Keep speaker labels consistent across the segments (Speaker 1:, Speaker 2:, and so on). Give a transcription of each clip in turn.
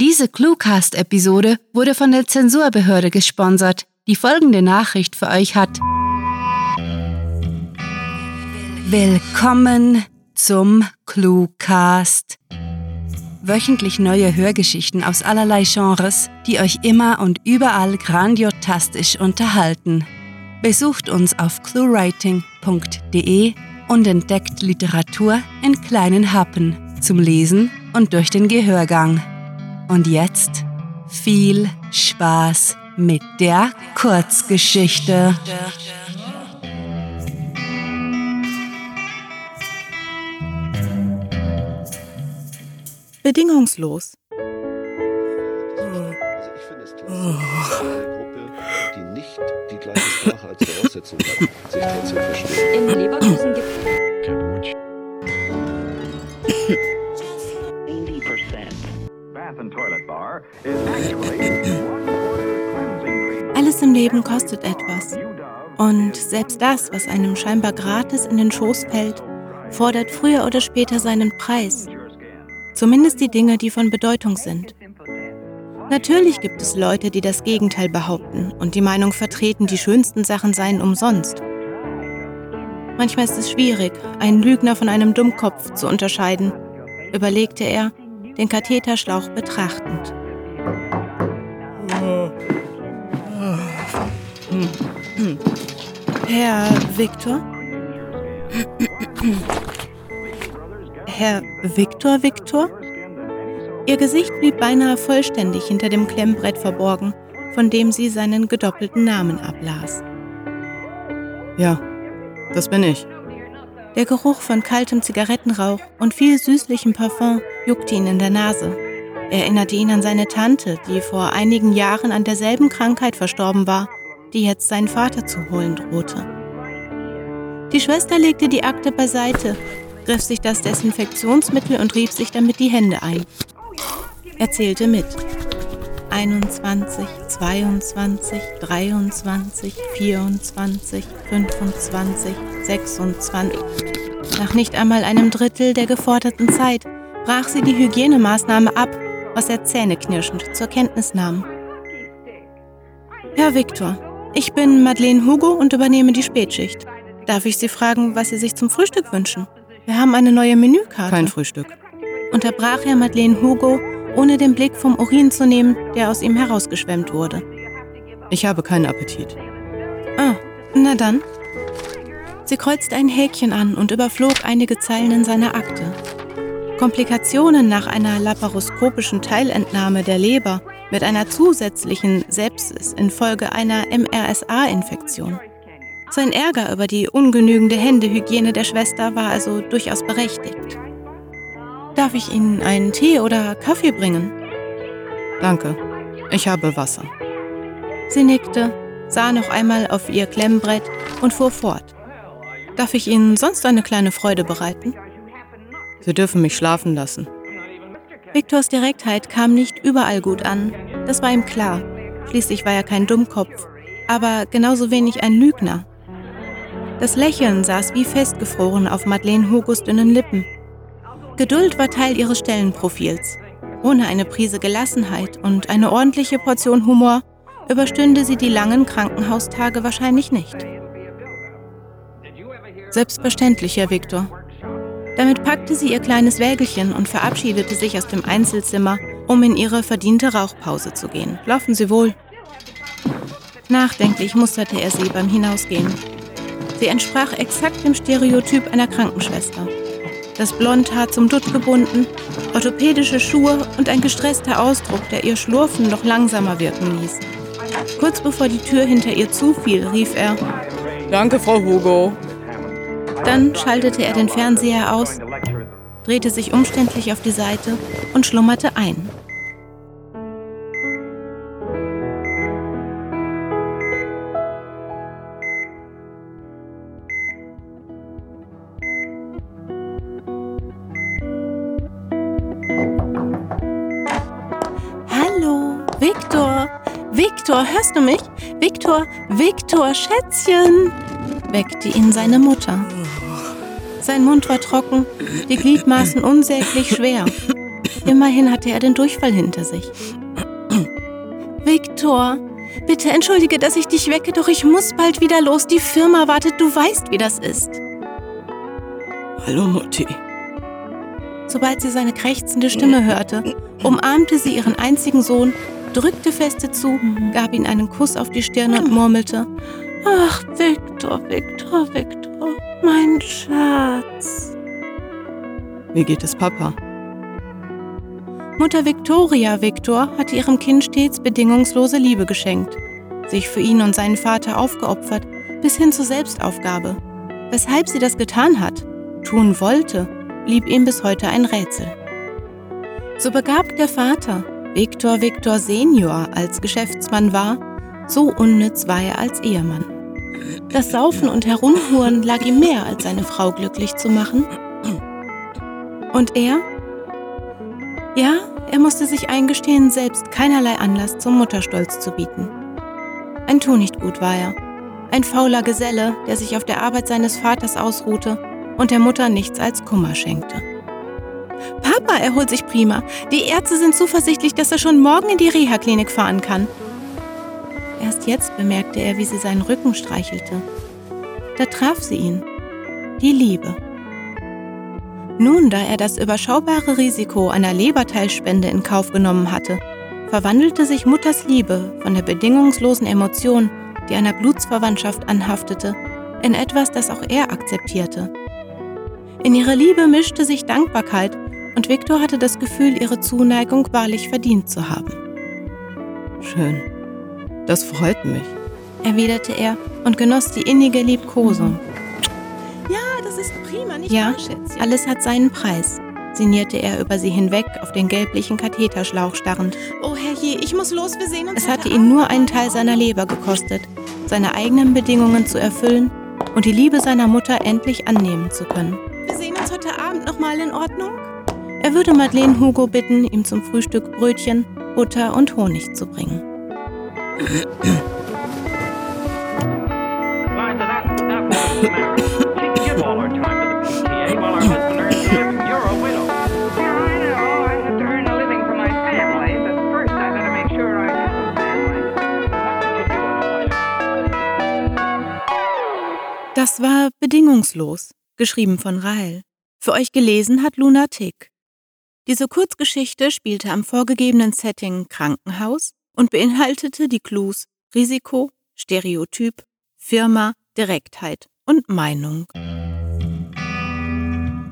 Speaker 1: Diese Cluecast-Episode wurde von der Zensurbehörde gesponsert, die folgende Nachricht für euch hat. Willkommen zum Cluecast. Wöchentlich neue Hörgeschichten aus allerlei Genres, die euch immer und überall grandiotastisch unterhalten. Besucht uns auf cluewriting.de und entdeckt Literatur in kleinen Happen zum Lesen und durch den Gehörgang. Und jetzt viel Spaß mit der Kurzgeschichte.
Speaker 2: Bedingungslos.
Speaker 3: Also ich finde es klasse, dass eine Gruppe, die nicht die gleiche Sprache als Voraussetzung hat, sich trotzdem versteht.
Speaker 4: In Leverkusen gibt
Speaker 2: Alles im Leben kostet etwas. Und selbst das, was einem scheinbar gratis in den Schoß fällt, fordert früher oder später seinen Preis. Zumindest die Dinge, die von Bedeutung sind. Natürlich gibt es Leute, die das Gegenteil behaupten und die Meinung vertreten, die schönsten Sachen seien umsonst. Manchmal ist es schwierig, einen Lügner von einem Dummkopf zu unterscheiden, überlegte er, den Katheterschlauch betrachtend. Herr Viktor? Herr Viktor Viktor? Ihr Gesicht blieb beinahe vollständig hinter dem Klemmbrett verborgen, von dem sie seinen gedoppelten Namen ablas.
Speaker 5: Ja, das bin ich.
Speaker 2: Der Geruch von kaltem Zigarettenrauch und viel süßlichem Parfum juckte ihn in der Nase. Er erinnerte ihn an seine Tante, die vor einigen Jahren an derselben Krankheit verstorben war, die jetzt seinen Vater zu holen drohte. Die Schwester legte die Akte beiseite, griff sich das Desinfektionsmittel und rieb sich damit die Hände ein. Er zählte mit. 21, 22, 23, 24, 25, 26. Nach nicht einmal einem Drittel der geforderten Zeit brach sie die Hygienemaßnahme ab, was er zähneknirschend zur Kenntnis nahm. Herr Viktor, ich bin Madeleine Hugo und übernehme die Spätschicht. Darf ich Sie fragen, was Sie sich zum Frühstück wünschen? Wir haben eine neue Menükarte.
Speaker 5: Kein Frühstück.
Speaker 2: unterbrach er Madeleine Hugo, ohne den Blick vom Urin zu nehmen, der aus ihm herausgeschwemmt wurde.
Speaker 5: Ich habe keinen Appetit.
Speaker 2: Ah, na dann. Sie kreuzte ein Häkchen an und überflog einige Zeilen in seiner Akte. Komplikationen nach einer laparoskopischen Teilentnahme der Leber mit einer zusätzlichen Sepsis infolge einer MRSA-Infektion. Sein Ärger über die ungenügende Händehygiene der Schwester war also durchaus berechtigt. Darf ich Ihnen einen Tee oder Kaffee bringen?
Speaker 5: Danke. Ich habe Wasser.
Speaker 2: Sie nickte, sah noch einmal auf ihr Klemmbrett und fuhr fort. Darf ich Ihnen sonst eine kleine Freude bereiten?
Speaker 5: Sie dürfen mich schlafen lassen.
Speaker 2: Viktors Direktheit kam nicht überall gut an. Das war ihm klar. Schließlich war er kein Dummkopf, aber genauso wenig ein Lügner. Das Lächeln saß wie festgefroren auf Madeleine Hugos dünnen Lippen. Geduld war Teil ihres Stellenprofils. Ohne eine Prise Gelassenheit und eine ordentliche Portion Humor überstünde sie die langen Krankenhaustage wahrscheinlich nicht. Selbstverständlich, Herr Viktor. Damit packte sie ihr kleines Wägelchen und verabschiedete sich aus dem Einzelzimmer, um in ihre verdiente Rauchpause zu gehen. Laufen Sie wohl. Nachdenklich musterte er sie beim Hinausgehen. Sie entsprach exakt dem Stereotyp einer Krankenschwester. Das Blondhaar zum Dutt gebunden, orthopädische Schuhe und ein gestresster Ausdruck, der ihr Schlurfen noch langsamer wirken ließ. Kurz bevor die Tür hinter ihr zufiel, rief er,
Speaker 5: Danke, Frau Hugo.
Speaker 2: Dann schaltete er den Fernseher aus, drehte sich umständlich auf die Seite und schlummerte ein. Hallo, Viktor. Viktor, hörst du mich? Viktor, Viktor, Schätzchen, weckte ihn seine Mutter. Sein Mund war trocken, die Gliedmaßen unsäglich schwer. Immerhin hatte er den Durchfall hinter sich. Viktor, bitte entschuldige, dass ich dich wecke, doch ich muss bald wieder los. Die Firma wartet, du weißt, wie das ist.
Speaker 5: Hallo Mutti.
Speaker 2: Sobald sie seine krächzende Stimme hörte, umarmte sie ihren einzigen Sohn, drückte feste zu, gab ihm einen Kuss auf die Stirn und murmelte, Ach, Viktor, Viktor, Viktor, mein Schatz.
Speaker 5: Wie geht es Papa?
Speaker 2: Mutter Victoria Victor hatte ihrem Kind stets bedingungslose Liebe geschenkt, sich für ihn und seinen Vater aufgeopfert, bis hin zur Selbstaufgabe. Weshalb sie das getan hat, tun wollte, blieb ihm bis heute ein Rätsel. So begabt der Vater, Victor Victor Senior, als Geschäftsmann war, so unnütz war er als Ehemann. Das Saufen und Herumhuren lag ihm mehr, als seine Frau glücklich zu machen. Und er? Ja, er musste sich eingestehen, selbst keinerlei Anlass zum Mutterstolz zu bieten. Ein Tunichtgut war er. Ein fauler Geselle, der sich auf der Arbeit seines Vaters ausruhte und der Mutter nichts als Kummer schenkte. Papa erholt sich prima. Die Ärzte sind zuversichtlich, dass er schon morgen in die Reha-Klinik fahren kann. Erst jetzt bemerkte er, wie sie seinen Rücken streichelte. Da traf sie ihn. Die Liebe. Nun, da er das überschaubare Risiko einer Leberteilspende in Kauf genommen hatte, verwandelte sich Mutters Liebe von der bedingungslosen Emotion, die einer Blutsverwandtschaft anhaftete, in etwas, das auch er akzeptierte. In ihre Liebe mischte sich Dankbarkeit und Viktor hatte das Gefühl, ihre Zuneigung wahrlich verdient zu haben.
Speaker 5: Schön. Das freut mich.
Speaker 2: Erwiderte er und genoss die innige Liebkosung. Ja, alles hat seinen Preis, sinnierte er über sie hinweg, auf den gelblichen Katheterschlauch starrend.
Speaker 4: Oh herrje, ich muss los, wir sehen uns.
Speaker 2: Es hatte ihn nur einen Teil seiner Leber gekostet, seine eigenen Bedingungen zu erfüllen und die Liebe seiner Mutter endlich annehmen zu können.
Speaker 4: Wir sehen uns heute Abend nochmal in Ordnung?
Speaker 2: Er würde Madeleine Hugo bitten, ihm zum Frühstück Brötchen, Butter und Honig zu bringen. Das war Bedingungslos, geschrieben von Rahel. Für euch gelesen hat Luna Tick. Diese Kurzgeschichte spielte am vorgegebenen Setting Krankenhaus und beinhaltete die Clues Risiko, Stereotyp, Firma, Direktheit und Meinung.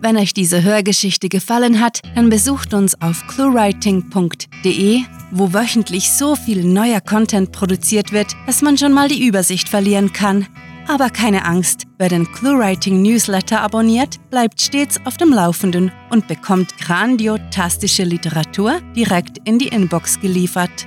Speaker 1: Wenn euch diese Hörgeschichte gefallen hat, dann besucht uns auf cluewriting.de, wo wöchentlich so viel neuer Content produziert wird, dass man schon mal die Übersicht verlieren kann. Aber keine Angst, wer den ClueWriting Newsletter abonniert, bleibt stets auf dem Laufenden und bekommt grandiotastische Literatur direkt in die Inbox geliefert.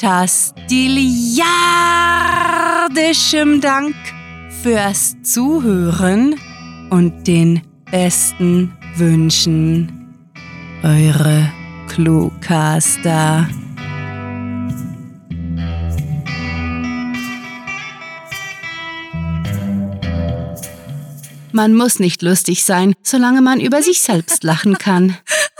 Speaker 1: fantastiliardischem Dank fürs Zuhören und den besten Wünschen. Eure Cluecaster. Man muss nicht lustig sein, solange man über sich selbst lachen kann.